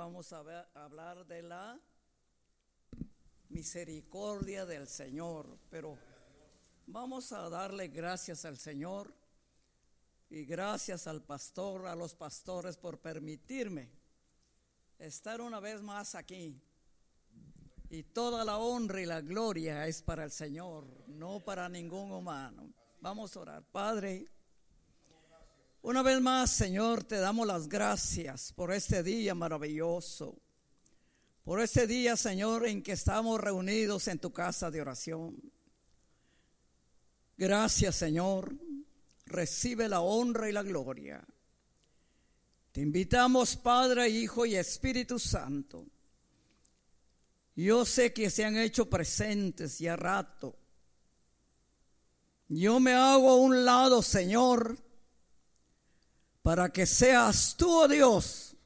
vamos a, ver- hablar de la misericordia del Señor, pero vamos a darle gracias al Señor y gracias al pastor, a los pastores por permitirme estar una vez más aquí. Y toda la honra y la gloria es para el Señor, no para ningún humano. Vamos a orar. Padre, una vez más, Señor, te damos las gracias por este día maravilloso. Por este día, Señor, en que estamos reunidos en tu casa de oración. Gracias, Señor. Recibe la honra y la gloria. Te invitamos, Padre, Hijo y Espíritu Santo. Yo sé que se han hecho presentes ya rato. Yo me hago a un lado, Señor, para que seas tú, oh Dios,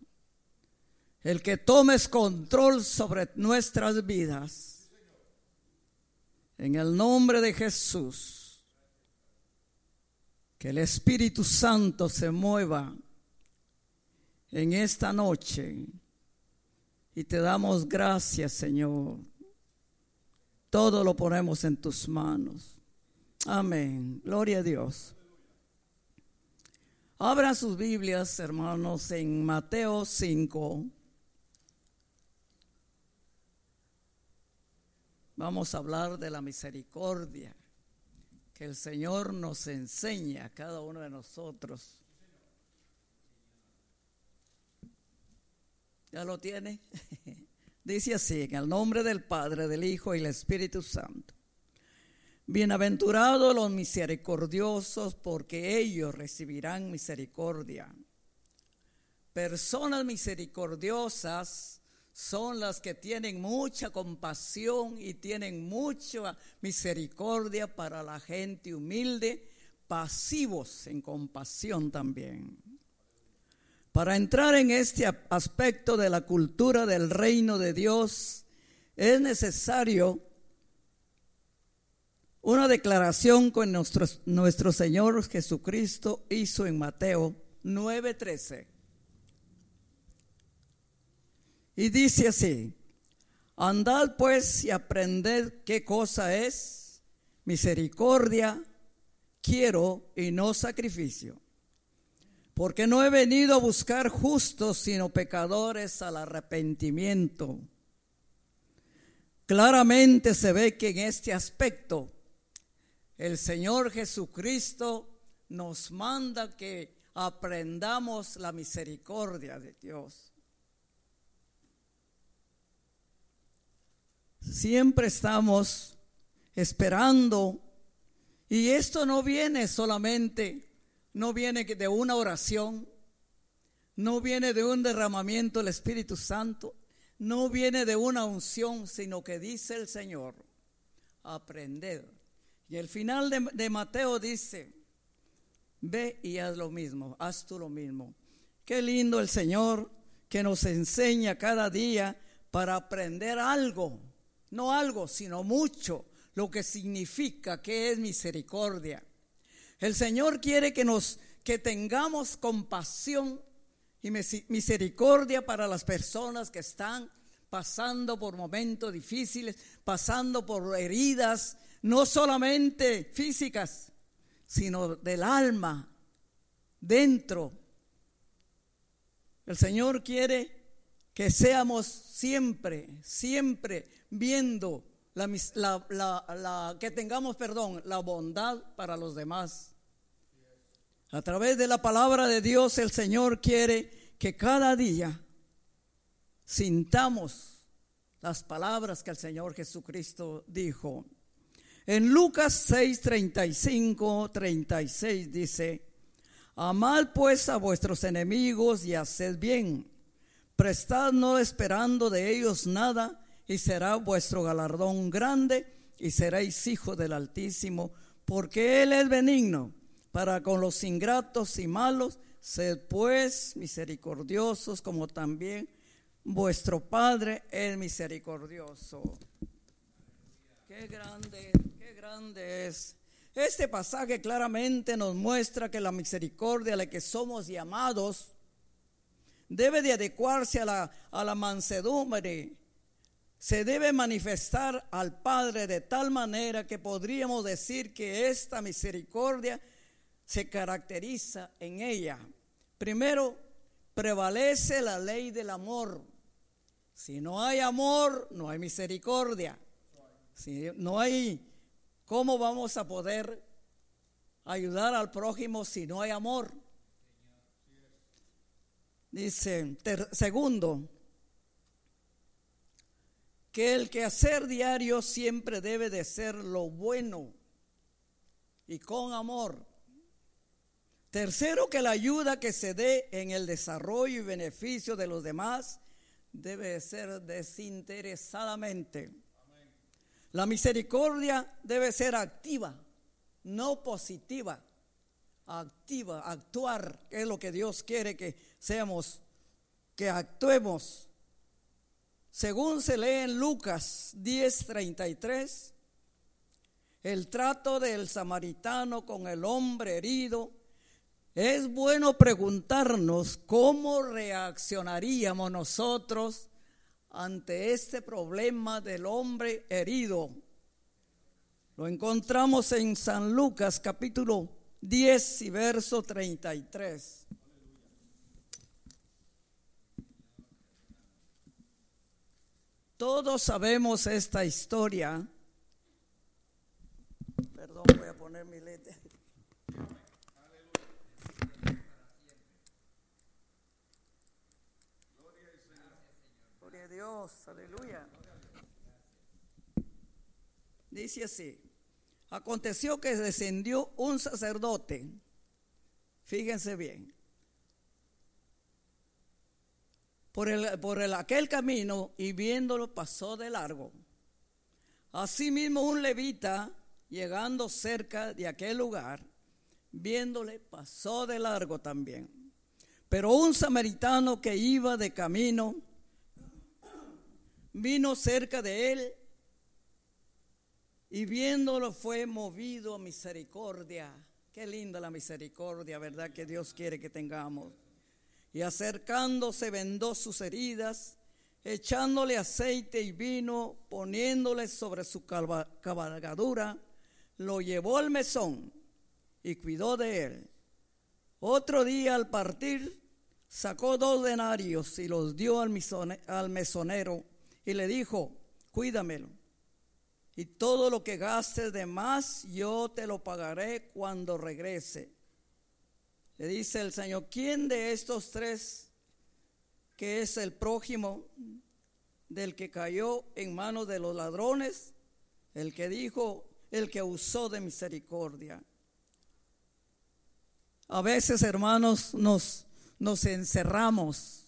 el que tomes control sobre nuestras vidas. En el nombre de Jesús, que el Espíritu Santo se mueva en esta noche. Y te damos gracias, Señor. Todo lo ponemos en tus manos. Amén. Gloria a Dios. Abran sus Biblias, hermanos, en Mateo 5. Vamos a hablar de la misericordia que el Señor nos enseña a cada uno de nosotros. ¿Ya lo tiene? Dice así, en el nombre del Padre, del Hijo y del Espíritu Santo. Bienaventurados los misericordiosos, porque ellos recibirán misericordia. Personas misericordiosas son las que tienen mucha compasión y tienen mucha misericordia para la gente humilde, pasivos en compasión también. Para entrar en este aspecto de la cultura del reino de Dios es necesario una declaración que nuestro, nuestro Señor Jesucristo hizo en Mateo 9:13. Y dice así, andad pues y aprended qué cosa es misericordia, quiero y no sacrificio porque no he venido a buscar justos, sino pecadores al arrepentimiento. Claramente se ve que en este aspecto el Señor Jesucristo nos manda que aprendamos la misericordia de Dios. Siempre estamos esperando y esto no viene solamente no viene de una oración, no viene de un derramamiento del Espíritu Santo, no viene de una unción, sino que dice el Señor, aprended. Y el final de, Mateo dice, ve y haz lo mismo, haz tú lo mismo. Qué lindo el Señor que nos enseña cada día para aprender algo, no algo, sino mucho, lo que significa que es misericordia. El Señor quiere que nos que tengamos compasión y misericordia para las personas que están pasando por momentos difíciles, pasando por heridas, no solamente físicas, sino del alma, dentro. El Señor quiere que seamos siempre, siempre viendo la, la, que tengamos, perdón, la bondad para los demás. A través de la palabra de Dios, el Señor quiere que cada día sintamos las palabras que el Señor Jesucristo dijo. En Lucas 6, 35, 36 dice, Amad pues a vuestros enemigos y haced bien, prestad no esperando de ellos nada, y será vuestro galardón grande, y seréis hijos del Altísimo, porque Él es benigno. Para con los ingratos y malos, sed pues misericordiosos como también vuestro Padre es misericordioso. Qué grande, grande es. Este pasaje claramente nos muestra que la misericordia a la que somos llamados debe de adecuarse a la, a la mansedumbre. Se debe manifestar al Padre de tal manera que podríamos decir que esta misericordia se caracteriza en ella. Primero, prevalece la ley del amor. Si no hay amor, no hay misericordia. Si no hay, ¿cómo vamos a poder ayudar al prójimo si no hay amor? Dice, segundo, que el quehacer diario siempre debe de ser lo bueno y con amor. Tercero, que la ayuda que se dé en el desarrollo y beneficio de los demás debe ser desinteresadamente. La misericordia debe ser activa, no positiva. Activa, actuar, es lo que Dios quiere que seamos, que actuemos. Según se lee en Lucas 10:33, el trato del samaritano con el hombre herido es bueno preguntarnos cómo reaccionaríamos nosotros ante este problema del hombre herido. Lo encontramos en San Lucas capítulo 10 y verso 33. Todos sabemos esta historia. Perdón, voy a poner mi letra. Dios, aleluya. Dice así, aconteció que descendió un sacerdote, fíjense bien, por, el, por el, aquel camino y viéndolo pasó de largo. Asimismo un levita, llegando cerca de aquel lugar, viéndole pasó de largo también. Pero un samaritano que iba de camino, vino cerca de él y viéndolo fue movido a misericordia. Qué linda la misericordia, ¿verdad? Que Dios quiere que tengamos. Y acercándose vendó sus heridas, echándole aceite y vino, poniéndole sobre su cabalgadura, lo llevó al mesón y cuidó de él. Otro día al partir, sacó dos denarios y los dio al, mesonero y le dijo, cuídamelo. Y todo lo que gastes de más, yo te lo pagaré cuando regrese. Le dice el Señor, ¿quién de estos tres que es el prójimo del que cayó en manos de los ladrones? El que dijo, el que usó de misericordia. A veces, hermanos, nos, nos encerramos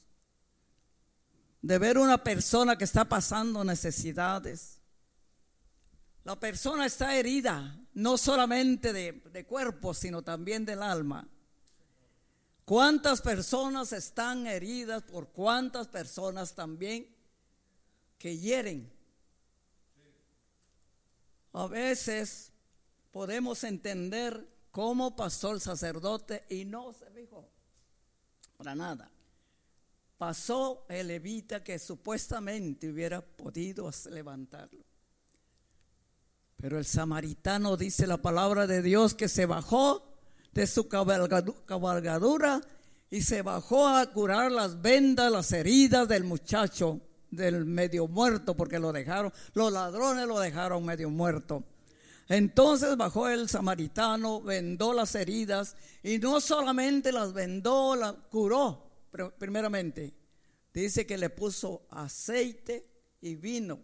de ver una persona que está pasando necesidades. La persona está herida, no solamente de, cuerpo, sino también del alma. ¿Cuántas personas están heridas por cuántas personas también que hieren? A veces podemos entender cómo pasó el sacerdote y no se dijo para nada pasó el levita que supuestamente hubiera podido levantarlo. Pero el samaritano dice la palabra de Dios que se bajó de su cabalgadura y se bajó a curar las vendas, las heridas del muchacho, del medio muerto, porque lo dejaron, los ladrones lo dejaron medio muerto. Entonces bajó el samaritano, vendó las heridas y no solamente las vendó, las curó, primeramente, dice que le puso aceite y vino.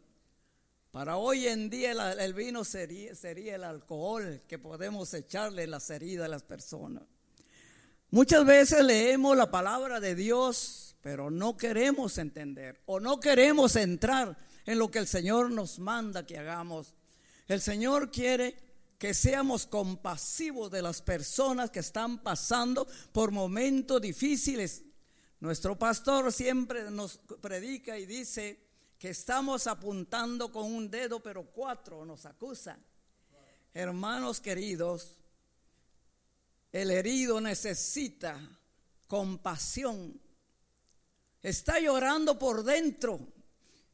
Para hoy en día el, vino sería, sería el alcohol que podemos echarle las heridas a las personas. Muchas veces leemos la palabra de Dios, pero no queremos entender o no queremos entrar en lo que el Señor nos manda que hagamos. El Señor quiere que seamos compasivos de las personas que están pasando por momentos difíciles nuestro pastor siempre nos predica y dice que estamos apuntando con un dedo, pero cuatro nos acusan. Hermanos queridos, el herido necesita compasión, está llorando por dentro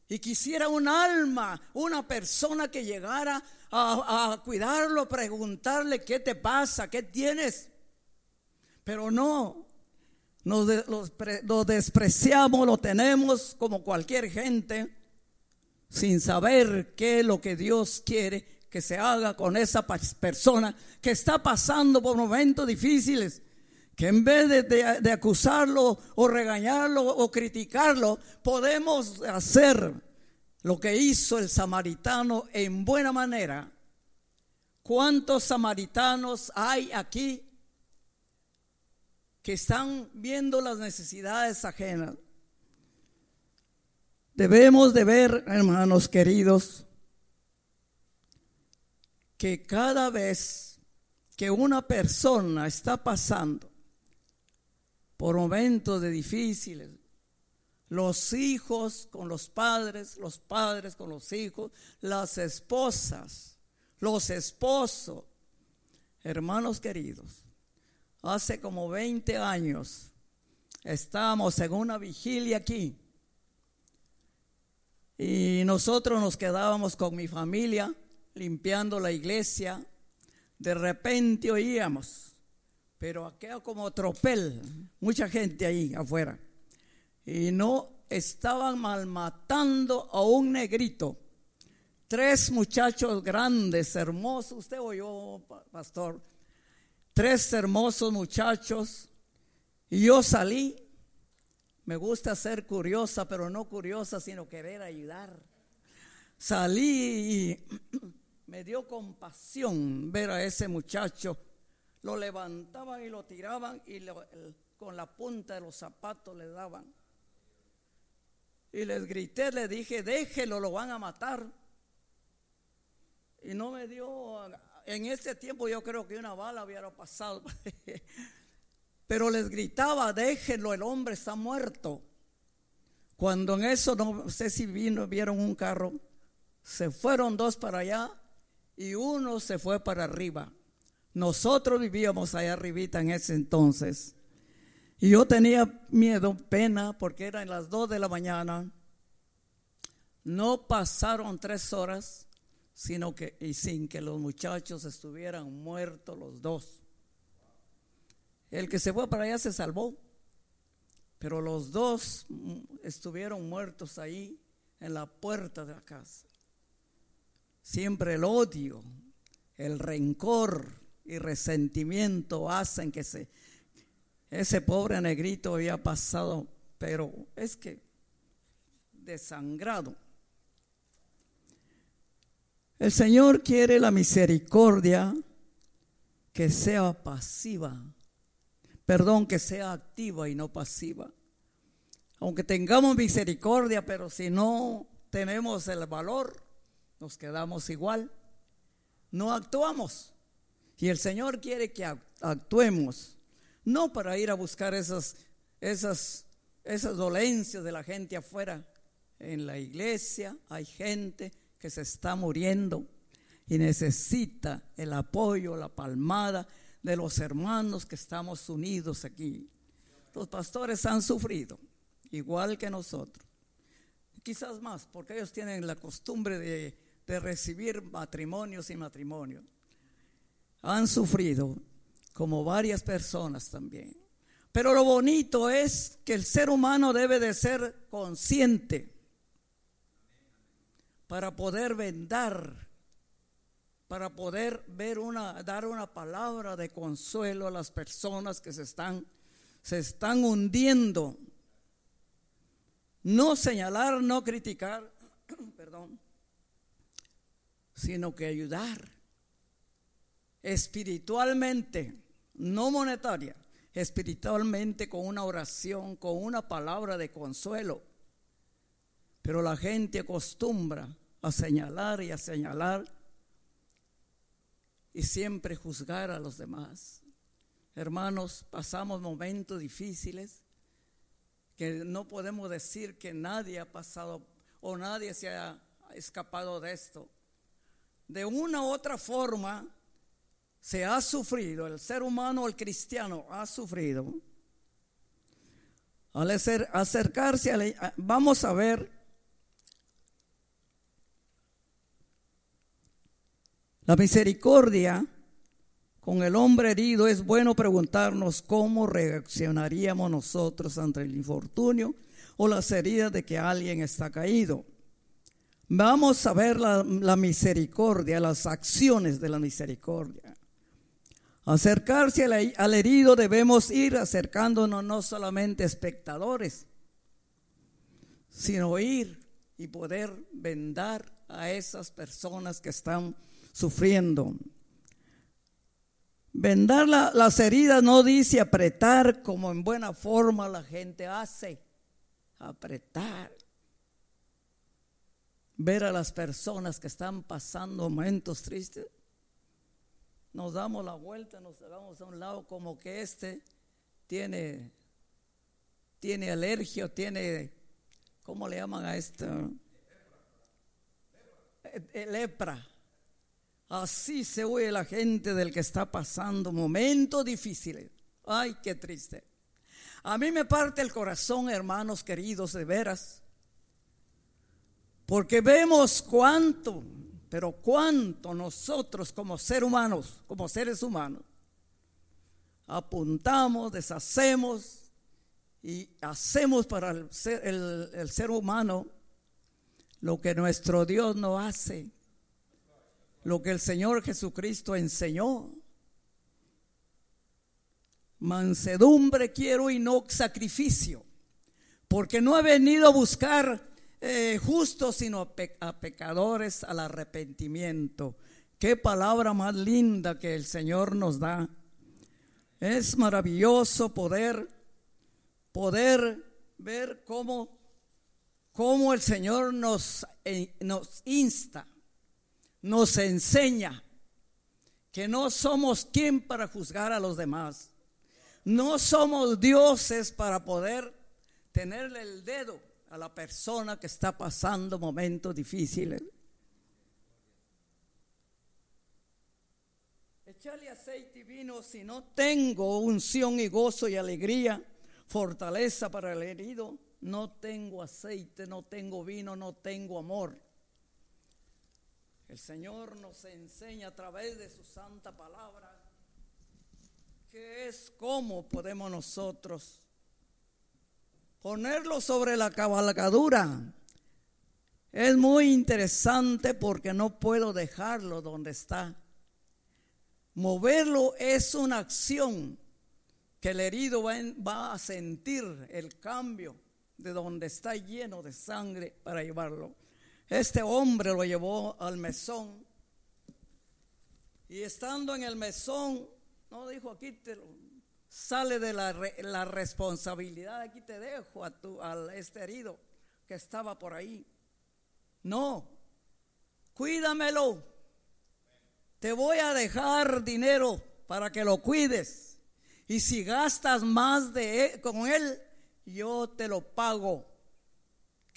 y quisiera un alma, una persona que llegara a, cuidarlo, preguntarle qué te pasa, qué tienes. Pero no, nos, lo despreciamos, lo tenemos como cualquier gente, sin saber qué es lo que Dios quiere que se haga con esa persona que está pasando por momentos difíciles que en vez de, acusarlo o regañarlo o criticarlo, podemos hacer lo que hizo el samaritano en buena manera. ¿Cuántos samaritanos hay aquí que están viendo las necesidades ajenas? Debemos de ver, hermanos queridos, que cada vez que una persona está pasando por momentos difíciles. Los hijos con los padres, los padres con los hijos, las esposas, los esposos. Hermanos queridos, hace como 20 años estábamos en una vigilia aquí y nosotros nos quedábamos con mi familia limpiando la iglesia. De repente oíamos pero aquello como tropel, mucha gente ahí afuera. Y no estaban malmatando a un negrito. Tres muchachos grandes, hermosos, usted oyó, pastor, tres hermosos muchachos. Y yo salí, me gusta ser curiosa, pero no curiosa, sino querer ayudar. Salí y me dio compasión ver a ese muchacho lo levantaban y lo tiraban y con la punta de los zapatos le daban. Y les grité, le dije, déjelo, lo van a matar. Y no me dio, en ese tiempo yo creo que una bala hubiera pasado. Pero les gritaba, déjelo, el hombre está muerto. Cuando en eso, no sé si vino, vieron un carro, se fueron dos para allá y uno se fue para arriba. Nosotros vivíamos allá arribita en ese entonces. Y yo tenía miedo, pena, porque eran las dos de la mañana. No pasaron tres horas, sino que, y sin que los muchachos estuvieran muertos los dos. El que se fue para allá se salvó, pero los dos estuvieron muertos ahí en la puerta de la casa. Siempre el odio, el rencor, y resentimiento hacen que se, ese pobre negrito había pasado, pero es que desangrado. El Señor quiere la misericordia que sea pasiva, perdón, que sea activa y no pasiva. Aunque tengamos misericordia, pero si no tenemos el valor, nos quedamos igual, no actuamos. Y el Señor quiere que actuemos, no para ir a buscar esas, esas, esas dolencias de la gente afuera. En la iglesia hay gente que se está muriendo y necesita el apoyo, la palmada de los hermanos que estamos unidos aquí. Los pastores han sufrido, igual que nosotros. Quizás más, porque ellos tienen la costumbre de, recibir matrimonios y matrimonios han sufrido, como varias personas también. Pero lo bonito es que el ser humano debe de ser consciente para poder vendar, para poder ver una, dar una palabra de consuelo a las personas que se están, se están hundiendo. No señalar, no criticar, perdón, sino que ayudar espiritualmente, no monetaria, espiritualmente con una oración, con una palabra de consuelo. Pero la gente acostumbra a señalar y a señalar y siempre juzgar a los demás. Hermanos, pasamos momentos difíciles que no podemos decir que nadie ha pasado o nadie se ha escapado de esto. De una u otra forma, se ha sufrido, el ser humano, el cristiano, ha sufrido Al acercarse, a vamos a ver la misericordia con el hombre herido. Es bueno preguntarnos cómo reaccionaríamos nosotros ante el infortunio o las heridas de que alguien está caído. Vamos a ver la, misericordia, las acciones de la misericordia. Acercarse al, herido debemos ir acercándonos no solamente espectadores, sino ir y poder vendar a esas personas que están sufriendo. Vendar las heridas no dice apretar como en buena forma la gente hace. Apretar ver a las personas que están pasando momentos tristes, nos damos la vuelta, nos damos a un lado como que este tiene, tiene alergia, tiene, ¿cómo le llaman a esto? Eh, lepra. Así se oye la gente del que está pasando momentos difíciles. Ay, qué triste. A mí me parte el corazón, hermanos queridos, de veras porque vemos cuánto, pero cuánto nosotros como seres humanos, como seres humanos, apuntamos, deshacemos y hacemos para el ser, el ser humano lo que nuestro Dios no hace, lo que el Señor Jesucristo enseñó. Mansedumbre quiero y no sacrificio, porque no he venido a buscar eh, justos, sino a, pecadores al arrepentimiento. Qué palabra más linda que el Señor nos da. Es maravilloso poder, poder ver cómo, cómo el Señor nos, eh, nos insta, nos enseña que no somos quien para juzgar a los demás. No somos dioses para poder tenerle el dedo a la persona que está pasando momentos difíciles. Echarle aceite y vino si no tengo unción y gozo y alegría, fortaleza para el herido. No tengo aceite, no tengo vino, no tengo amor. El Señor nos enseña a través de su santa palabra que es cómo podemos nosotros ponerlo sobre la cabalgadura. Es muy interesante porque no puedo dejarlo donde está. Moverlo es una acción que el herido va, a sentir el cambio de donde está lleno de sangre para llevarlo. Este hombre lo llevó al mesón y estando en el mesón, no dijo aquí te sale de la, la, responsabilidad. Aquí te dejo a, tu, a este herido que estaba por ahí. No, cuídamelo. Te voy a dejar dinero para que lo cuides. Y si gastas más de e, con él, yo te lo pago.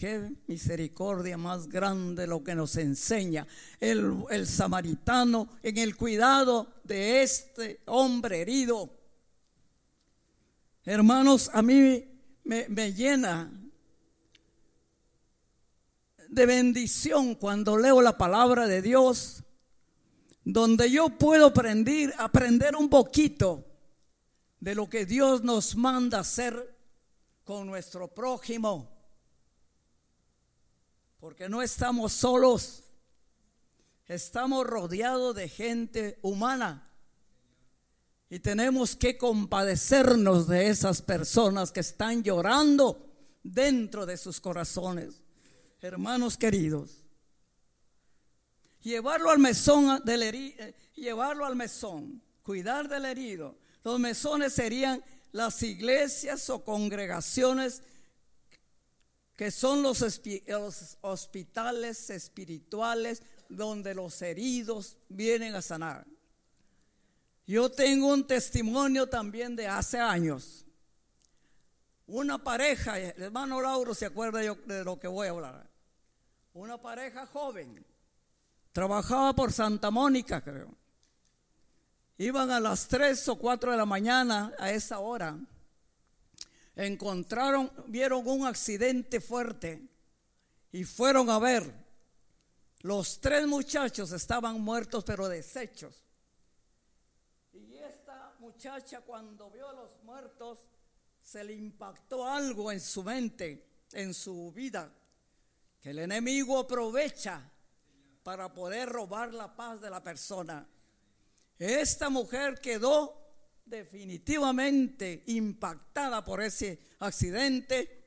Qué misericordia más grande lo que nos enseña el, el samaritano en el cuidado de este hombre herido Hermanos, a mí me, llena de bendición cuando leo la palabra de Dios, donde yo puedo aprender, aprender un poquito de lo que Dios nos manda hacer con nuestro prójimo. Porque no estamos solos, estamos rodeados de gente humana y tenemos que compadecernos de esas personas que están llorando dentro de sus corazones. Hermanos queridos, llevarlo al mesón del eh, llevarlo al mesón, cuidar del herido. Los mesones serían las iglesias o congregaciones que son los, hospitales espirituales donde los heridos vienen a sanar. Yo tengo un testimonio también de hace años. Una pareja, el hermano Lauro se acuerda de lo que voy a hablar. Una pareja joven, trabajaba por Santa Mónica, creo. Iban a las 3 o 4 de la mañana a esa hora. Encontraron, vieron un accidente fuerte y fueron a ver. Los tres muchachos estaban muertos pero deshechos. Y esta muchacha cuando vio a los muertos se le impactó algo en su mente, en su vida, que el enemigo aprovecha para poder robar la paz de la persona. Esta mujer quedó definitivamente impactada por ese accidente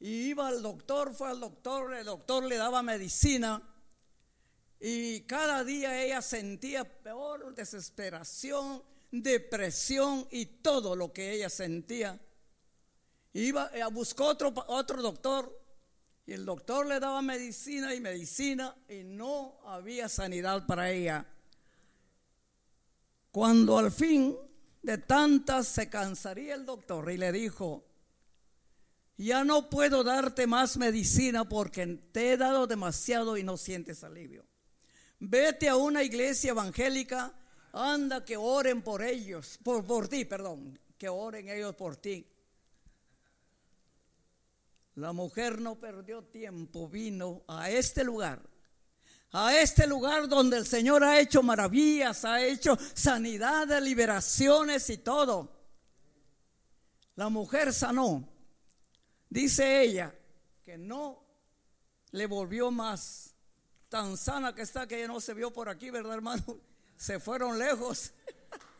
y iba al doctor, fue al doctor, el doctor le daba medicina y cada día ella sentía peor desesperación, depresión y todo lo que ella sentía. Iba, eh, buscó otro, otro doctor y el doctor le daba medicina y medicina y no había sanidad para ella. Cuando al fin de tantas se cansaría el doctor y le dijo, ya no puedo darte más medicina porque te he dado demasiado y no sientes alivio. Vete a una iglesia evangélica, anda que oren por ellos, por, por ti, perdón, que oren ellos por ti. La mujer no perdió tiempo, vino a este lugar, a este lugar donde el Señor ha hecho maravillas, ha hecho sanidades, liberaciones y todo. La mujer sanó. Dice ella que no le volvió más. Tan sana que está que ella no se vio por aquí, ¿verdad, hermano? Se fueron lejos.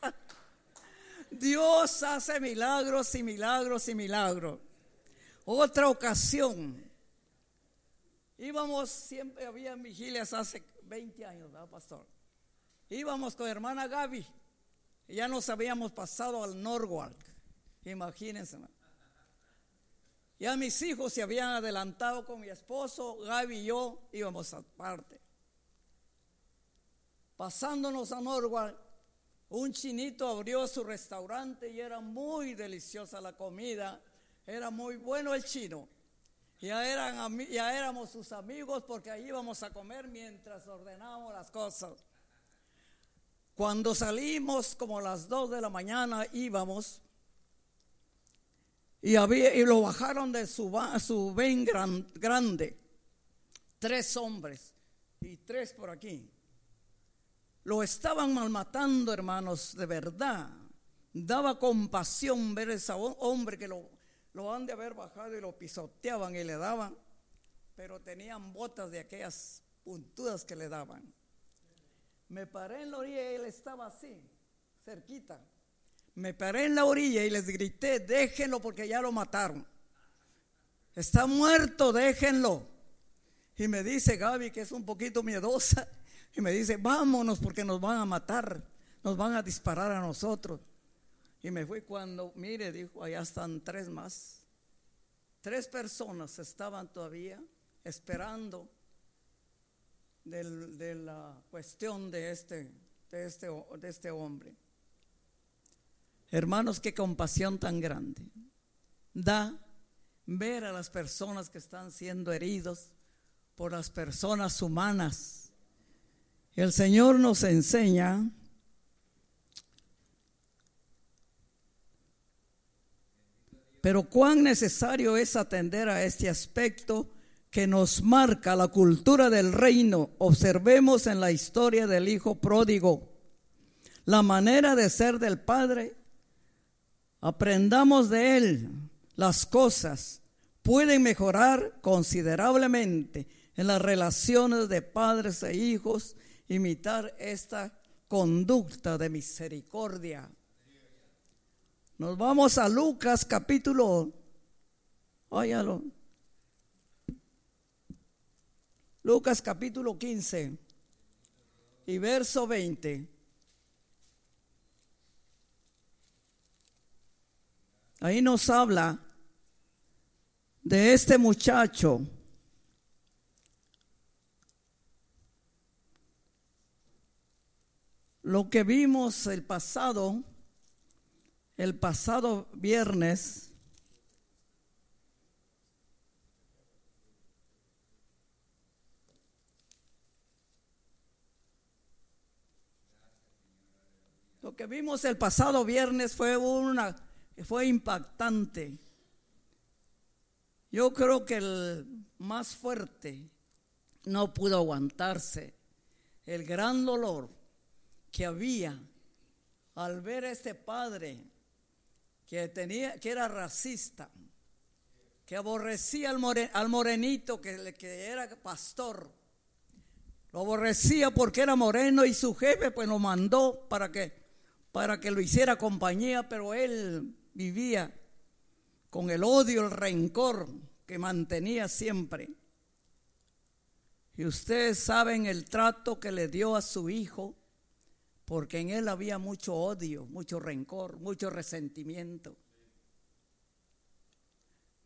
Dios hace milagros y milagros y milagros. Otra ocasión. Íbamos, siempre había vigilias hace 20 años, ¿verdad, pastor? Íbamos con hermana Gaby. Y ya nos habíamos pasado al Norwalk. Imagínense. Ya mis hijos se habían adelantado con mi esposo, Gaby y yo íbamos aparte. Pasándonos a Norwalk, un chinito abrió su restaurante y era muy deliciosa la comida era muy bueno el chino. Ya, eran, ya éramos sus amigos porque ahí íbamos a comer mientras ordenábamos las cosas. Cuando salimos como las dos de la mañana íbamos y, había, y lo bajaron de su, su ven grande. Tres hombres y tres por aquí. Lo estaban malmatando, hermanos, de verdad. Daba compasión ver a ese hombre que lo lo han de haber bajado y lo pisoteaban y le daban, pero tenían botas de aquellas puntudas que le daban. Me paré en la orilla y él estaba así, cerquita. Me paré en la orilla y les grité, déjenlo porque ya lo mataron. Está muerto, déjenlo. Y me dice Gaby, que es un poquito miedosa, y me dice, vámonos porque nos van a matar, nos van a disparar a nosotros. Y me fui cuando, mire, dijo, allá están tres más. Tres personas estaban todavía esperando de la cuestión de este, de, este, de este hombre. Hermanos, qué compasión tan grande. Da ver a las personas que están siendo heridos por las personas humanas. El Señor nos enseña Pero cuán necesario es atender a este aspecto que nos marca la cultura del reino. Observemos en la historia del Hijo pródigo la manera de ser del Padre. Aprendamos de Él las cosas. Pueden mejorar considerablemente en las relaciones de padres e hijos, imitar esta conducta de misericordia. Nos vamos a Lucas capítulo, óyalo. Lucas capítulo 15 y verso 20. Ahí nos habla de este muchacho. Lo que vimos el pasado el pasado viernes Lo que vimos el pasado viernes fue una fue impactante. Yo creo que el más fuerte no pudo aguantarse el gran dolor que había al ver a este padre que tenía que era racista, que aborrecía al, morenito que, que era pastor. Lo aborrecía porque era moreno y su jefe pues lo mandó para que para que lo hiciera compañía, pero él vivía con el odio, el rencor que mantenía siempre. Y ustedes saben el trato que le dio a su hijo, porque en él había mucho odio, mucho rencor, mucho resentimiento.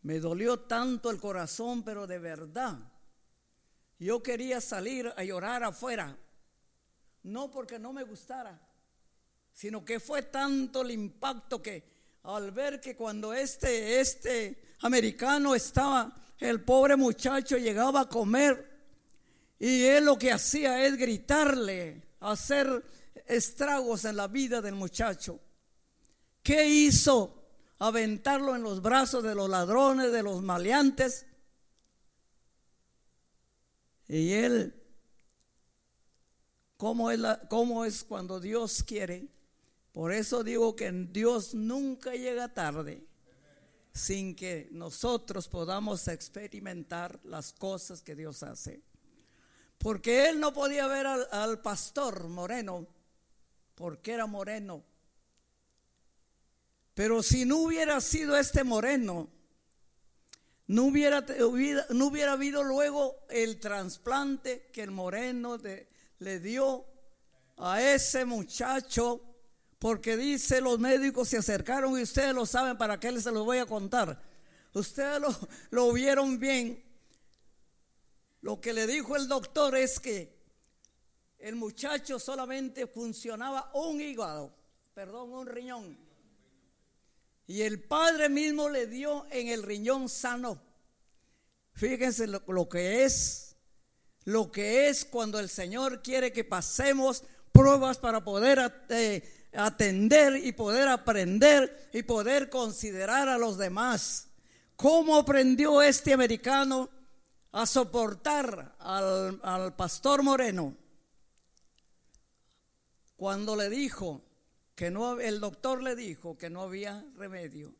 Me dolió tanto el corazón, pero de verdad, yo quería salir a llorar afuera, no porque no me gustara, sino que fue tanto el impacto que al ver que cuando este, este americano estaba, el pobre muchacho llegaba a comer y él lo que hacía es gritarle, hacer estragos en la vida del muchacho. ¿Qué hizo? Aventarlo en los brazos de los ladrones, de los maleantes. Y él, ¿cómo es, cuando Dios quiere? Por eso digo que Dios nunca llega tarde sin que nosotros podamos experimentar las cosas que Dios hace. Porque él no podía ver al, pastor moreno, porque era moreno. Pero si no hubiera sido este moreno, no hubiera, no hubiera habido luego el trasplante que el moreno le dio a ese muchacho porque dice los médicos se acercaron y ustedes lo saben, ¿para qué les se los voy a contar? Ustedes lo, lo vieron bien. Lo que le dijo el doctor es que el muchacho solamente funcionaba un hígado, perdón, un riñón. Y el padre mismo le dio en el riñón sano. Fíjense lo, que es, lo que es cuando el Señor quiere que pasemos pruebas para poder eh, atender y poder aprender y poder considerar a los demás. ¿Cómo aprendió este americano a soportar al, pastor Moreno? Cuando le dijo que no, el doctor le dijo que no había remedio,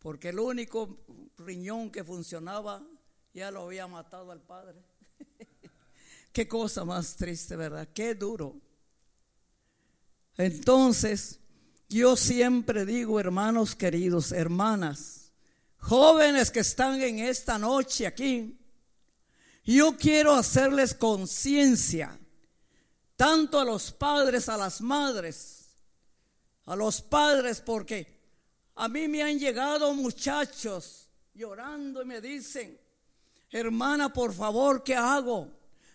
porque el único riñón que funcionaba ya lo había matado al padre. Qué cosa más triste, ¿verdad? Qué duro. Entonces, yo siempre digo, hermanos queridos, hermanas, jóvenes que están en esta noche aquí, yo quiero hacerles conciencia, tanto a los padres, a las madres, a los padres, porque a mí me han llegado muchachos llorando y me dicen, hermana, por favor, ¿qué hago?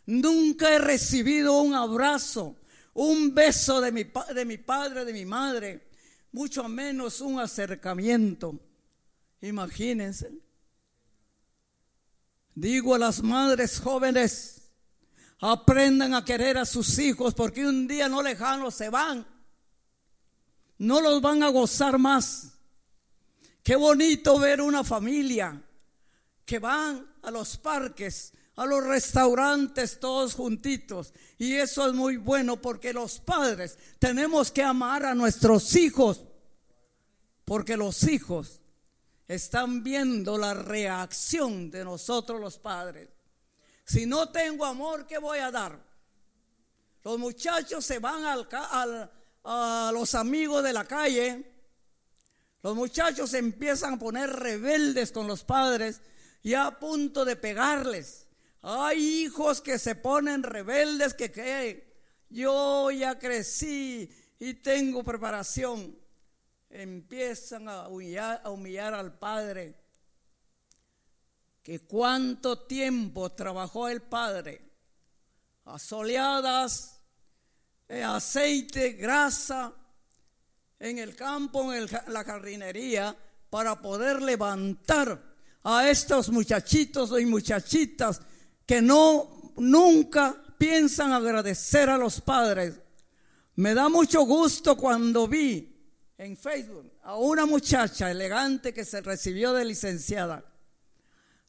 Nunca he recibido un abrazo un beso de mi, de mi padre, de mi madre, mucho menos un acercamiento. Imagínense. Digo a las madres jóvenes, aprendan a querer a sus hijos porque un día no lejano se van. No los van a gozar más. Qué bonito ver una familia que van a los parques a los restaurantes todos juntitos. Y eso es muy bueno porque los padres tenemos que amar a nuestros hijos. Porque los hijos están viendo la reacción de nosotros los padres. Si no tengo amor, ¿qué voy a dar? Los muchachos se van al, a los amigos de la calle. Los muchachos empiezan a poner rebeldes con los padres ya a punto de pegarles. Hay hijos que se ponen rebeldes que creen, yo ya crecí y tengo preparación. Empiezan a humillar al padre. Que cuánto tiempo trabajó el padre. Asoleadas, eh, aceite, grasa, en el campo, en la jardinería, para poder levantar a estos muchachitos y muchachitas que no nunca piensan agradecer a los padres. Me da mucho gusto cuando vi en Facebook a una muchacha elegante que se recibió de licenciada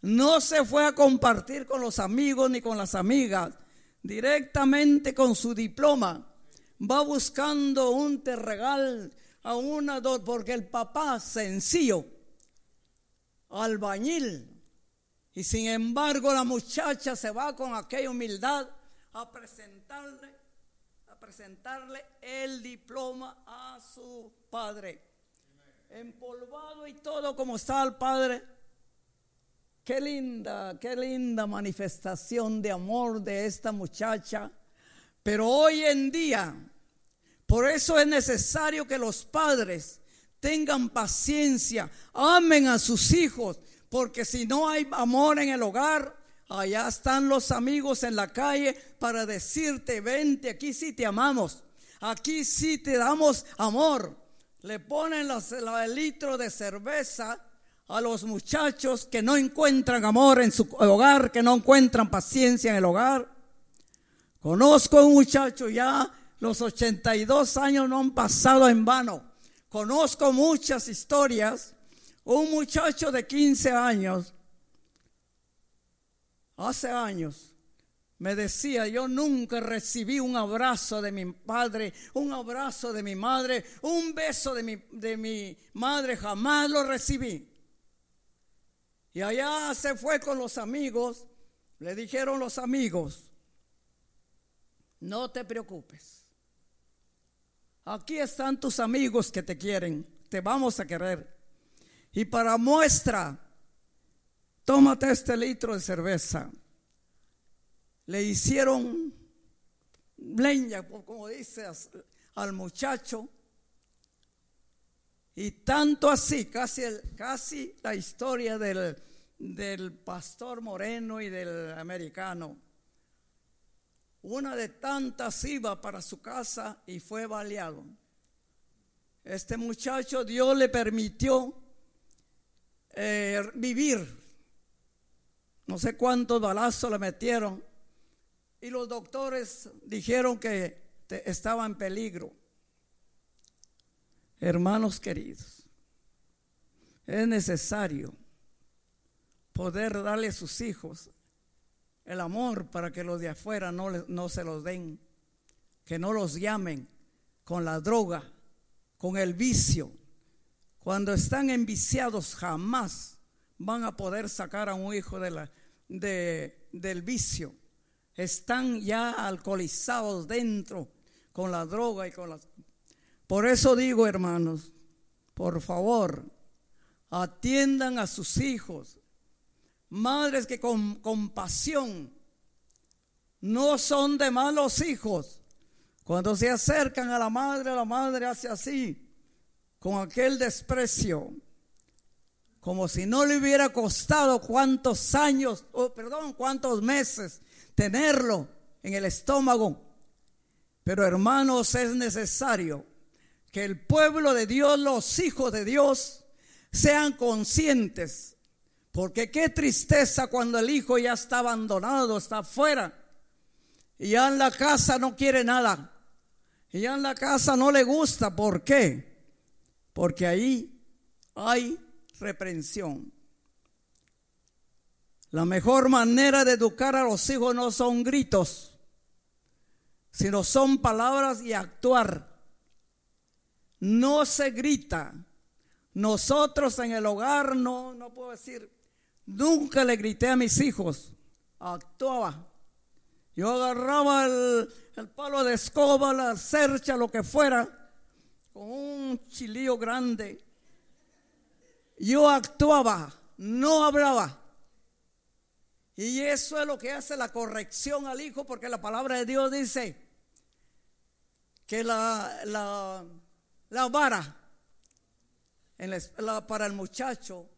No se fue a compartir con los amigos ni con las amigas, directamente con su diploma. Va buscando un terregal a una, dos, porque el papá sencillo, albañil, y sin embargo la muchacha se va con aquella humildad a presentarle, a presentarle el diploma a su padre. Empolvado y todo como está el padre. Qué linda, qué linda manifestación de amor de esta muchacha. Pero hoy en día, por eso es necesario que los padres tengan paciencia, amen a sus hijos, porque si no hay amor en el hogar, allá están los amigos en la calle para decirte, vente, aquí sí te amamos, aquí sí te damos amor. Le ponen el litro de cerveza a los muchachos que no encuentran amor en su hogar, que no encuentran paciencia en el hogar. Conozco a un muchacho ya, los 82 años no han pasado en vano. Conozco muchas historias un muchacho de 15 años, hace años, me decía, yo nunca recibí un abrazo de mi padre, un abrazo de mi madre, un beso de mi, de mi madre, jamás lo recibí. Y allá se fue con los amigos, le dijeron los amigos, no te preocupes, aquí están tus amigos que te quieren, te vamos a querer. Y para muestra, tómate este litro de cerveza. Le hicieron leña, como dice al muchacho. Y tanto así, casi, casi la historia del, pastor moreno y del americano. Una de tantas iba para su casa y fue baleado. Este muchacho Dios le permitió eh, vivir. No sé cuántos balazos le metieron. Y los doctores dijeron que estaba en peligro. Hermanos queridos, es necesario poder darle a sus hijos el amor para que los de afuera no, no se los den, que no los llamen con la droga, con el vicio, cuando están enviciados jamás van a poder sacar a un hijo de la, de, del vicio. Están ya alcoholizados dentro con la droga y con las... Por eso digo, hermanos, por favor, atiendan a sus hijos. Madres que con compasión no son de malos hijos. Cuando se acercan a la madre, la madre hace así con aquel desprecio, como si no le hubiera costado cuántos años, o perdón, cuántos meses tenerlo en el estómago. Pero hermanos, es necesario que el pueblo de Dios, los hijos de Dios, sean conscientes. Porque qué tristeza cuando el hijo ya está abandonado, está afuera. Y ya en la casa no quiere nada. Y ya en la casa no le gusta. ¿Por qué? porque ahí hay reprensión. La mejor manera de educar a los hijos no son gritos, sino son palabras y actuar. No se grita. Nosotros en el hogar no, no puedo decir, nunca le grité a mis hijos, actuaba. Yo agarraba el, el palo de escoba, la cercha, lo que fuera, con un chilío grande. Yo actuaba, no hablaba. Y eso es lo que hace la corrección al hijo, porque la palabra de Dios dice que la, la, la vara para el muchacho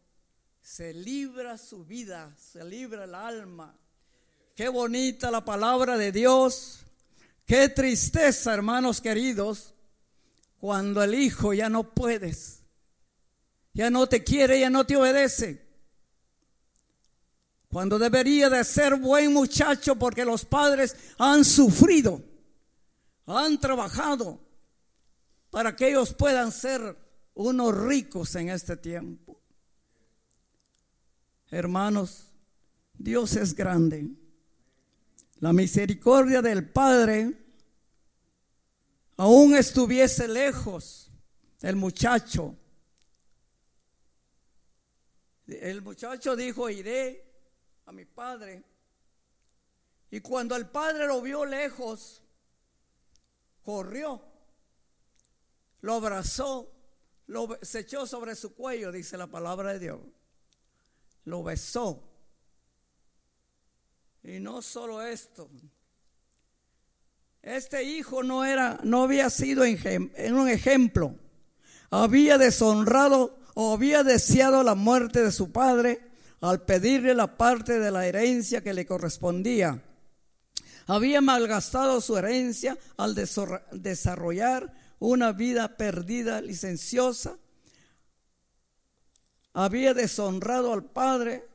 se libra su vida, se libra el alma. Qué bonita la palabra de Dios. Qué tristeza, hermanos queridos, cuando el hijo ya no puedes, ya no te quiere, ya no te obedece. Cuando debería de ser buen muchacho porque los padres han sufrido, han trabajado para que ellos puedan ser unos ricos en este tiempo. Hermanos, Dios es grande. La misericordia del Padre aún estuviese lejos el muchacho. El muchacho dijo, iré a mi padre. Y cuando el padre lo vio lejos, corrió, lo abrazó, lo, se echó sobre su cuello, dice la palabra de Dios. Lo besó. Y no solo esto. Este hijo no era, no había sido en un ejemplo. Había deshonrado o había deseado la muerte de su padre al pedirle la parte de la herencia que le correspondía. Había malgastado su herencia al desarrollar una vida perdida, licenciosa. Había deshonrado al padre,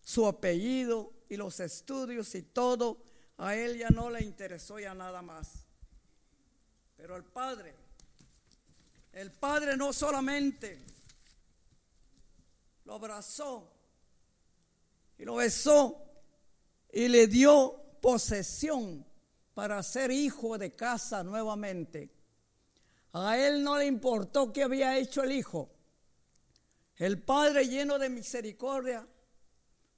su apellido y los estudios y todo. A él ya no le interesó ya nada más. Pero el padre, el padre no solamente lo abrazó y lo besó y le dio posesión para ser hijo de casa nuevamente. A él no le importó qué había hecho el hijo. El padre lleno de misericordia,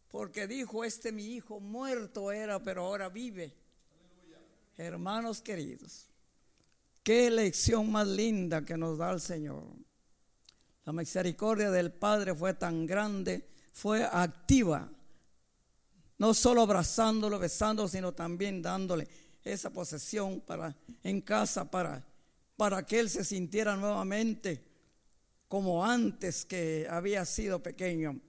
porque dijo, este mi hijo muerto era, pero ahora vive. Hermanos queridos, qué lección más linda que nos da el Señor. La misericordia del Padre fue tan grande, fue activa no solo abrazándolo, besándolo, sino también dándole esa posesión para en casa para para que él se sintiera nuevamente como antes que había sido pequeño.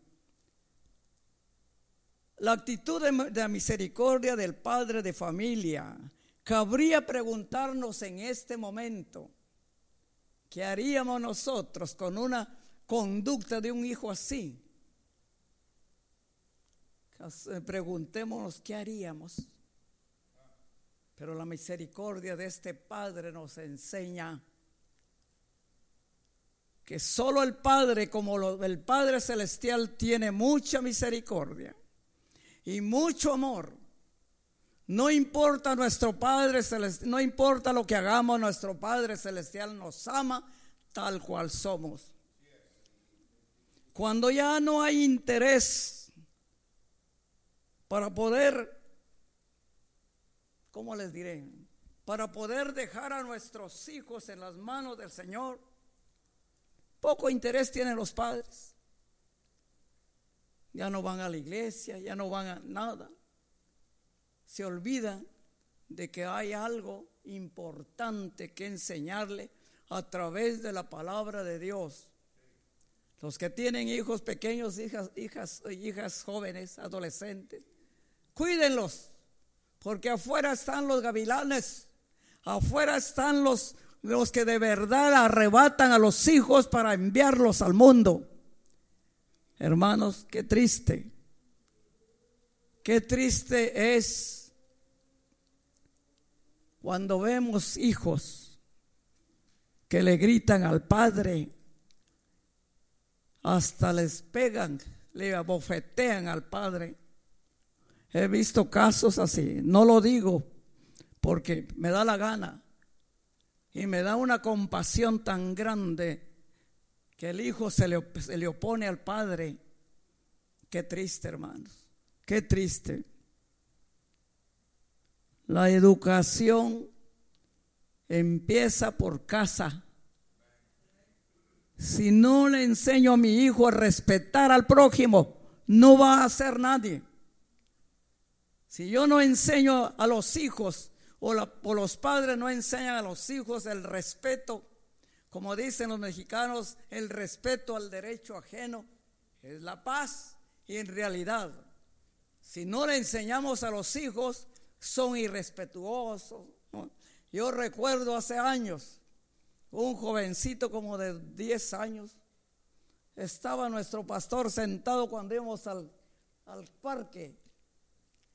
La actitud de, de misericordia del padre de familia cabría preguntarnos en este momento, ¿qué haríamos nosotros con una conducta de un hijo así? Eh, preguntémonos qué haríamos. Pero la misericordia de este Padre nos enseña que solo el Padre, como el Padre Celestial, tiene mucha misericordia y mucho amor. No importa nuestro Padre Celestial, no importa lo que hagamos, nuestro Padre Celestial nos ama tal cual somos. Cuando ya no hay interés para poder, ¿cómo les diré? Para poder dejar a nuestros hijos en las manos del Señor. Poco interés tienen los padres. Ya no van a la iglesia, ya no van a nada. Se olvidan de que hay algo importante que enseñarle a través de la palabra de Dios. Los que tienen hijos pequeños, hijas, hijas, hijas jóvenes, adolescentes, cuídenlos, porque afuera están los gavilanes, afuera están los, los que de verdad arrebatan a los hijos para enviarlos al mundo. Hermanos, qué triste, qué triste es cuando vemos hijos que le gritan al padre, hasta les pegan, le abofetean al padre. He visto casos así. No lo digo porque me da la gana y me da una compasión tan grande que el hijo se le, se le opone al padre. Qué triste, hermanos. Qué triste. La educación empieza por casa. Si no le enseño a mi hijo a respetar al prójimo, no va a hacer nadie. Si yo no enseño a los hijos o, los padres no enseñan a los hijos el respeto, como dicen los mexicanos, el respeto al derecho ajeno es la paz. Y en realidad, si no le enseñamos a los hijos, son irrespetuosos. Yo recuerdo hace años, un jovencito como de 10 años, estaba nuestro pastor sentado cuando íbamos al, al parque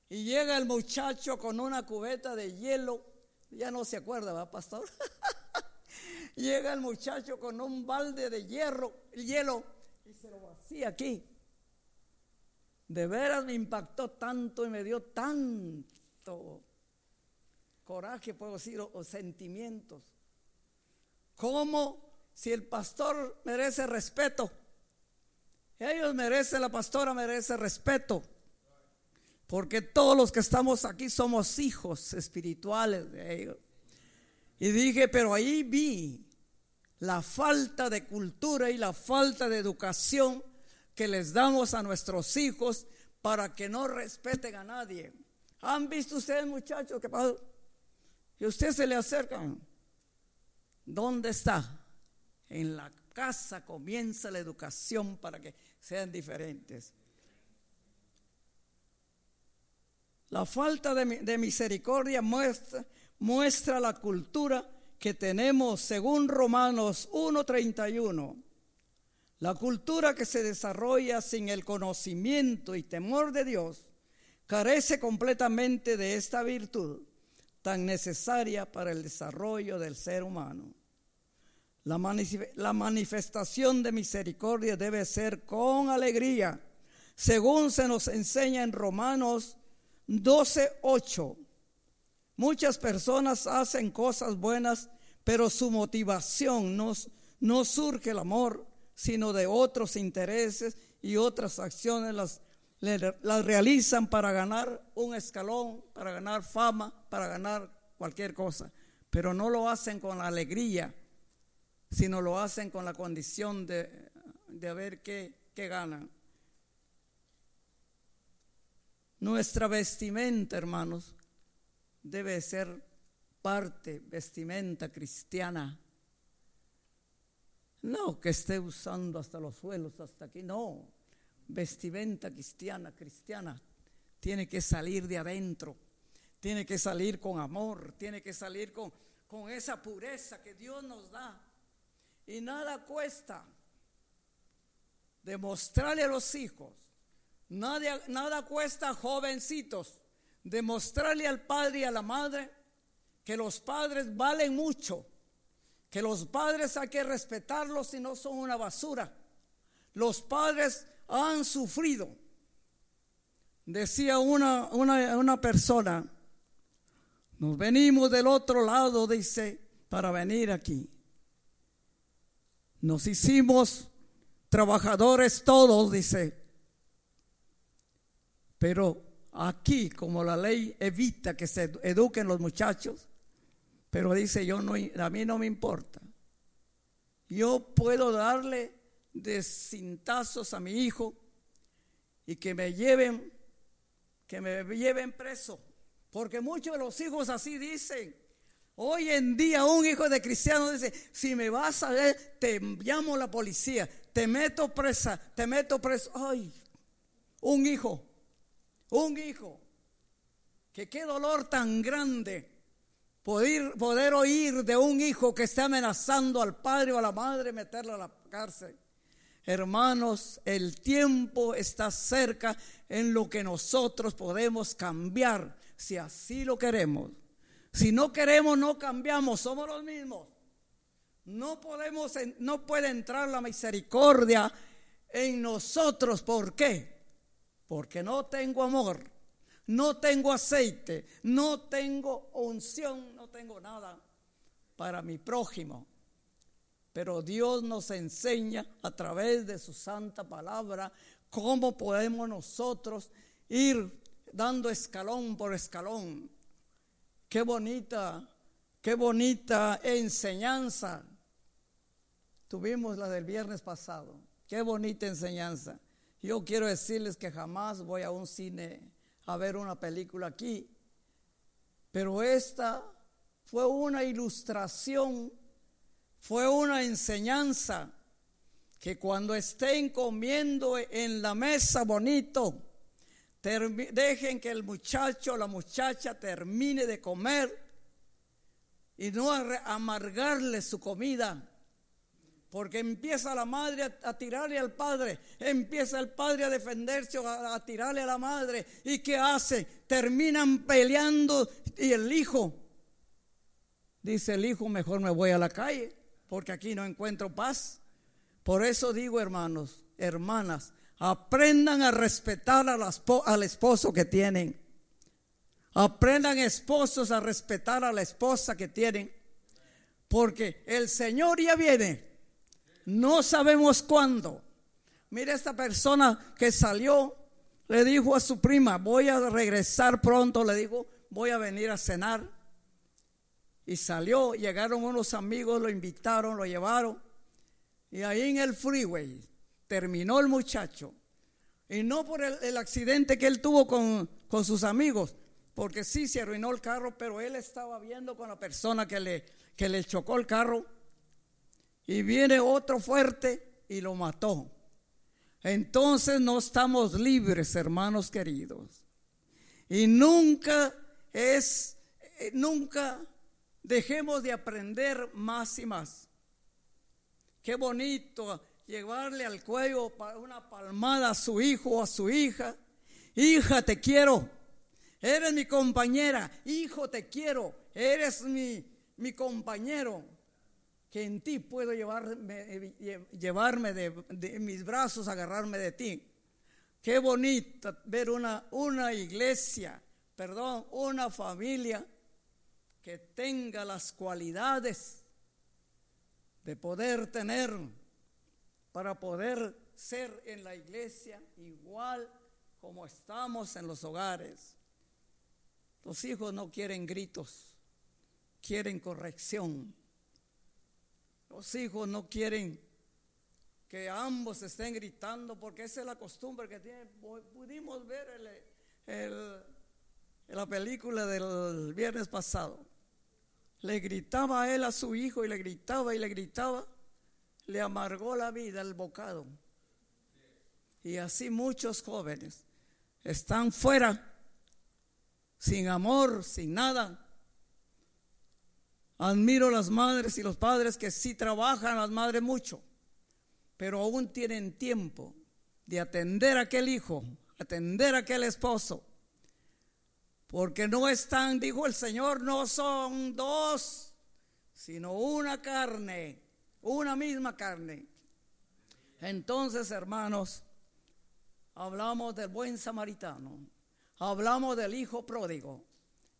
y llega el muchacho con una cubeta de hielo. Ya no se acuerda, ¿va, pastor? llega el muchacho con un balde de hierro, hielo y se lo vacía aquí. de veras me impactó tanto y me dio tanto coraje, puedo decir, o, sentimientos. Como si el pastor merece respeto, ellos merecen, la pastora merece respeto, porque todos los que estamos aquí somos hijos espirituales de ellos. Y dije, pero ahí vi la falta de cultura y la falta de educación que les damos a nuestros hijos para que no respeten a nadie. ¿Han visto ustedes, muchachos, que pasa? Y usted se le acercan. ¿Dónde está? En la casa comienza la educación para que sean diferentes. La falta de, misericordia muestra, la cultura que tenemos según Romanos 1.31. La cultura que se desarrolla sin el conocimiento y temor de Dios carece completamente de esta virtud tan necesaria para el desarrollo del ser humano. La, manifestación de misericordia debe ser con alegría, según se nos enseña en Romanos 12:8. Muchas personas hacen cosas buenas, pero su motivación no, no surge el amor, sino de otros intereses y otras acciones las las realizan para ganar un escalón, para ganar fama, para ganar cualquier cosa, pero no lo hacen con alegría, sino lo hacen con la condición de, de ver qué, qué ganan. Nuestra vestimenta, hermanos, debe ser parte, vestimenta cristiana. No que esté usando hasta los suelos, hasta aquí, no vestimenta cristiana, cristiana, tiene que salir de adentro, tiene que salir con amor, tiene que salir con, con esa pureza que Dios nos da. Y nada cuesta demostrarle a los hijos, nada, nada cuesta jovencitos, demostrarle al padre y a la madre que los padres valen mucho, que los padres hay que respetarlos si no son una basura. Los padres han sufrido. Decía una, una, persona, nos venimos del otro lado, dice, para venir aquí. Nos hicimos trabajadores todos, dice. Pero aquí, como la ley evita que se eduquen los muchachos, pero dice, yo no, a mí no me importa. Yo puedo darle de cintazos a mi hijo y que me lleven, que me lleven preso. Porque muchos de los hijos así dicen. Hoy en día un hijo de cristiano dice, si me vas a ver, te llamo la policía, te meto presa, te meto preso. Ay, un hijo, un hijo. Que qué dolor tan grande poder, poder oír de un hijo que está amenazando al padre o a la madre meterlo a la cárcel. Hermanos, el tiempo está cerca en lo que nosotros podemos cambiar, si así lo queremos. Si no queremos, no cambiamos, somos los mismos. No podemos, no puede entrar la misericordia en nosotros. ¿Por qué? Porque no tengo amor, no tengo aceite, no tengo unción, no tengo nada para mi prójimo. Pero Dios nos enseña a través de su santa palabra cómo podemos nosotros ir dando escalón por escalón. Qué bonita, qué bonita enseñanza. Tuvimos la del viernes pasado. Qué bonita enseñanza. Yo quiero decirles que jamás voy a un cine a ver una película aquí. Pero esta fue una ilustración fue una enseñanza que cuando estén comiendo en la mesa bonito, dejen que el muchacho o la muchacha termine de comer y no amargarle su comida. Porque empieza la madre a, tirarle al padre, empieza el padre a defenderse o a, a tirarle a la madre. ¿Y qué hace? Terminan peleando y el hijo, dice el hijo, mejor me voy a la calle porque aquí no encuentro paz. Por eso digo, hermanos, hermanas, aprendan a respetar al esposo que tienen. Aprendan esposos a respetar a la esposa que tienen. Porque el Señor ya viene. No sabemos cuándo. Mira esta persona que salió, le dijo a su prima, voy a regresar pronto, le dijo, voy a venir a cenar. Y salió, llegaron unos amigos, lo invitaron, lo llevaron. Y ahí en el freeway terminó el muchacho. Y no por el, accidente que él tuvo con, con, sus amigos, porque sí se arruinó el carro, pero él estaba viendo con la persona que le, que le chocó el carro. Y viene otro fuerte y lo mató. Entonces no estamos libres, hermanos queridos. Y nunca es, eh, nunca dejemos de aprender más y más. Qué bonito llevarle al cuello una palmada a su hijo o a su hija. Hija, te quiero. Eres mi compañera. Hijo, te quiero. Eres mi, mi compañero. Que en ti puedo llevarme, llevarme de, mis brazos, agarrarme de ti. Qué bonito ver una, una iglesia, perdón, una familia que tenga las cualidades de poder tener para poder ser en la iglesia igual como estamos en los hogares. Los hijos no quieren gritos, quieren corrección. Los hijos no quieren que ambos estén gritando porque esa es la costumbre que tienen. Pudimos ver la película del viernes pasado le gritaba a él a su hijo y le gritaba y le gritaba, le amargó la vida el bocado. Y así muchos jóvenes están fuera, sin amor, sin nada. Admiro las madres y los padres que sí trabajan, las madres mucho, pero aún tienen tiempo de atender a aquel hijo, atender a aquel esposo, porque no están, dijo el Señor, no son dos, sino una carne, una misma carne. Entonces, hermanos, hablamos del buen samaritano, hablamos del hijo pródigo.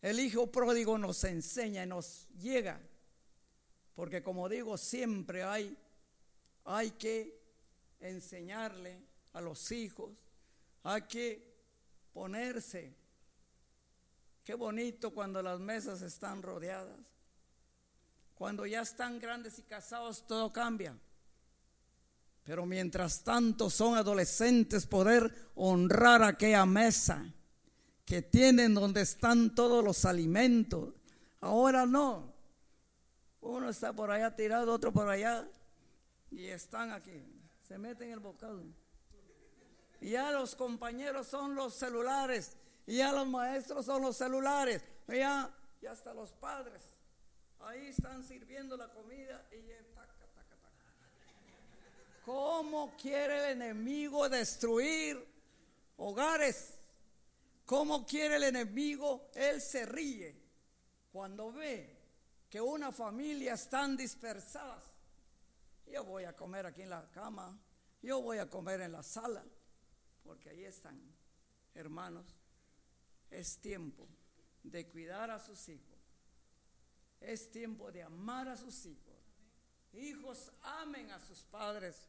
El hijo pródigo nos enseña y nos llega, porque como digo, siempre hay, hay que enseñarle a los hijos, hay que ponerse Qué bonito cuando las mesas están rodeadas. Cuando ya están grandes y casados, todo cambia. Pero mientras tanto son adolescentes, poder honrar aquella mesa que tienen donde están todos los alimentos. Ahora no. Uno está por allá tirado, otro por allá, y están aquí. Se meten el bocado. Y ya los compañeros son los celulares y ya los maestros son los celulares. Ya, ya hasta los padres. Ahí están sirviendo la comida y ¿Cómo quiere el enemigo destruir hogares? ¿Cómo quiere el enemigo? Él se ríe cuando ve que una familia están dispersadas. Yo voy a comer aquí en la cama, yo voy a comer en la sala, porque ahí están, hermanos. Es tiempo de cuidar a sus hijos. Es tiempo de amar a sus hijos. Hijos, amen a sus padres.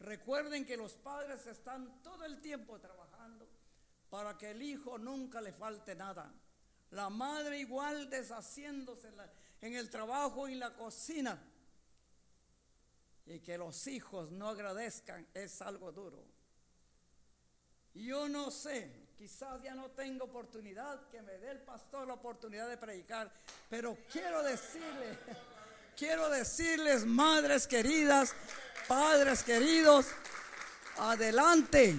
Recuerden que los padres están todo el tiempo trabajando para que el hijo nunca le falte nada. La madre igual deshaciéndose en, el trabajo y en la cocina. Y que los hijos no agradezcan es algo duro. Yo no sé Quizás ya no tengo oportunidad, que me dé el pastor la oportunidad de predicar, pero quiero decirles, quiero decirles, madres queridas, padres queridos, adelante,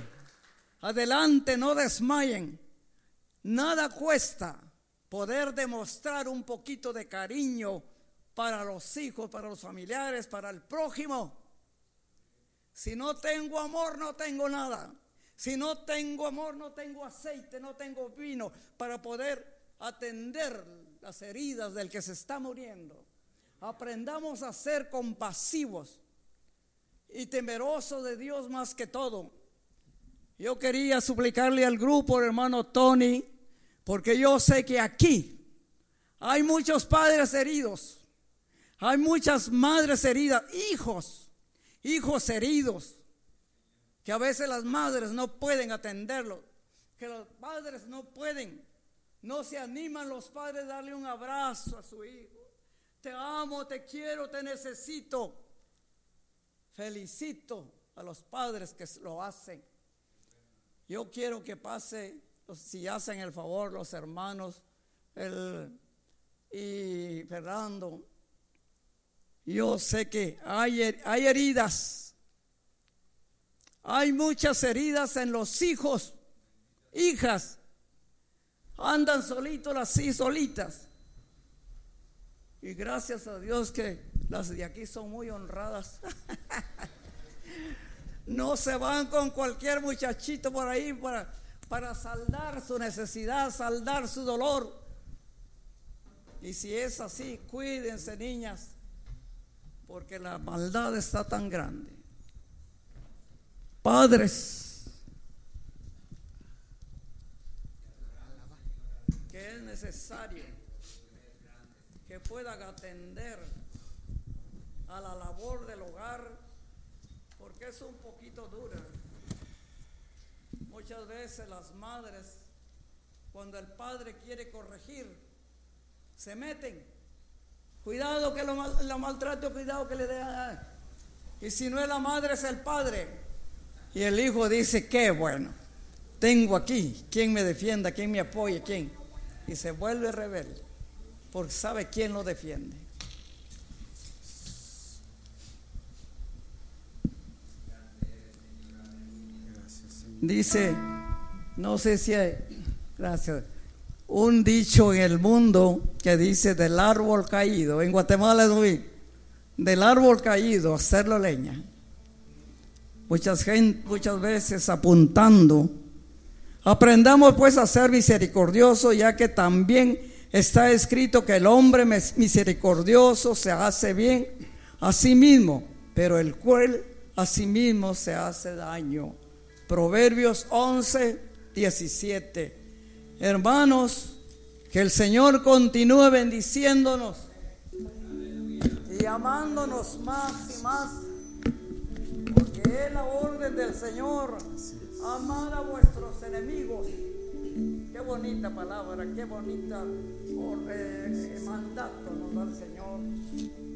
adelante, no desmayen. Nada cuesta poder demostrar un poquito de cariño para los hijos, para los familiares, para el prójimo. Si no tengo amor, no tengo nada. Si no tengo amor, no tengo aceite, no tengo vino para poder atender las heridas del que se está muriendo. Aprendamos a ser compasivos y temerosos de Dios más que todo. Yo quería suplicarle al grupo, hermano Tony, porque yo sé que aquí hay muchos padres heridos, hay muchas madres heridas, hijos, hijos heridos, que a veces las madres no pueden atenderlo, que los padres no pueden, no se animan los padres a darle un abrazo a su hijo. Te amo, te quiero, te necesito. Felicito a los padres que lo hacen. Yo quiero que pase, si hacen el favor, los hermanos el, y Fernando. Yo sé que hay, hay heridas. Hay muchas heridas en los hijos, hijas. Andan solitos las sí solitas. Y gracias a Dios que las de aquí son muy honradas. No se van con cualquier muchachito por ahí para, para saldar su necesidad, saldar su dolor. Y si es así, cuídense niñas, porque la maldad está tan grande. Padres, que es necesario que puedan atender a la labor del hogar porque es un poquito dura. Muchas veces las madres, cuando el padre quiere corregir, se meten. Cuidado que lo, lo maltrate, cuidado que le dé. Y si no es la madre, es el padre. Y el hijo dice, qué bueno, tengo aquí, ¿quién me defienda? ¿Quién me apoya? ¿Quién? Y se vuelve rebelde, porque sabe quién lo defiende. Dice, no sé si hay, gracias, un dicho en el mundo que dice del árbol caído, en Guatemala es muy, del árbol caído, hacerlo leña. Muchas, gente, muchas veces apuntando. Aprendamos pues a ser misericordioso, ya que también está escrito que el hombre misericordioso se hace bien a sí mismo, pero el cual a sí mismo se hace daño. Proverbios 11, 17. Hermanos, que el Señor continúe bendiciéndonos y amándonos más y más, porque es la orden del Señor, amar a vuestros enemigos. Qué bonita palabra, qué bonita eh, mandato nos da el Señor